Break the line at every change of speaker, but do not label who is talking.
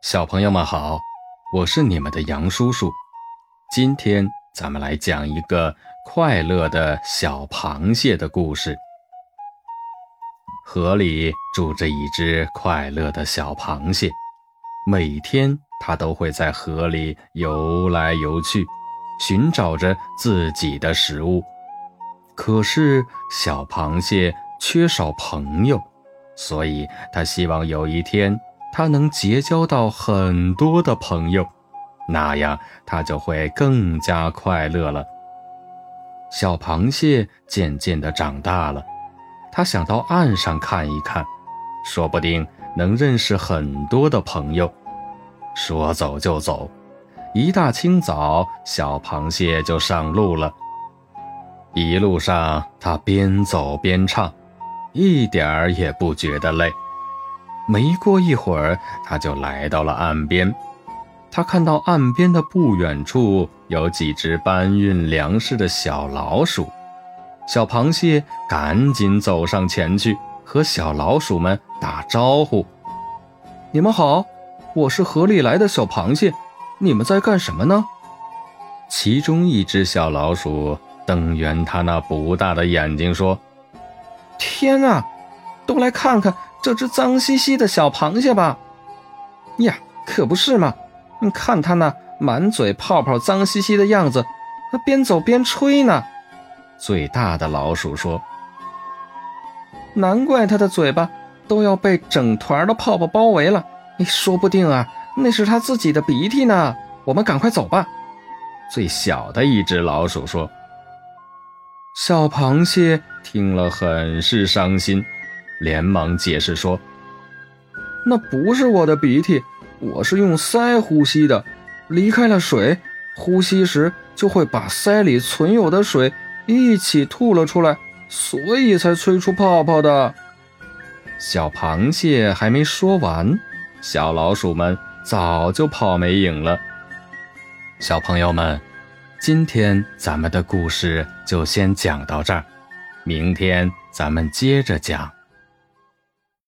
小朋友们好，我是你们的杨叔叔。今天咱们来讲一个快乐的小螃蟹的故事。河里住着一只快乐的小螃蟹，每天它都会在河里游来游去，寻找着自己的食物。可是小螃蟹缺少朋友，所以它希望有一天。它能结交到很多的朋友，那样它就会更加快乐了。小螃蟹渐渐地长大了，它想到岸上看一看，说不定能认识很多的朋友。说走就走，一大清早，小螃蟹就上路了。一路上，它边走边唱，一点儿也不觉得累。没过一会儿，他就来到了岸边。他看到岸边的不远处有几只搬运粮食的小老鼠。小螃蟹赶紧走上前去，和小老鼠们打招呼：“
你们好，我是河里来的小螃蟹，你们在干什么呢？”
其中一只小老鼠瞪圆它那不大的眼睛说：“
天啊，都来看看！”这只脏兮兮的小螃蟹吧？呀，可不是嘛！你看它那满嘴泡泡、脏兮兮的样子，它边走边吹呢。
最大的老鼠说：“
难怪它的嘴巴都要被整团的泡泡包围了。你说不定啊，那是它自己的鼻涕呢。我们赶快走吧。”
最小的一只老鼠说：“
小螃蟹听了很是伤心。”连忙解释说：“那不是我的鼻涕，我是用鳃呼吸的。离开了水，呼吸时就会把鳃里存有的水一起吐了出来，所以才吹出泡泡的。”
小螃蟹还没说完，小老鼠们早就跑没影了。小朋友们，今天咱们的故事就先讲到这儿，明天咱们接着讲。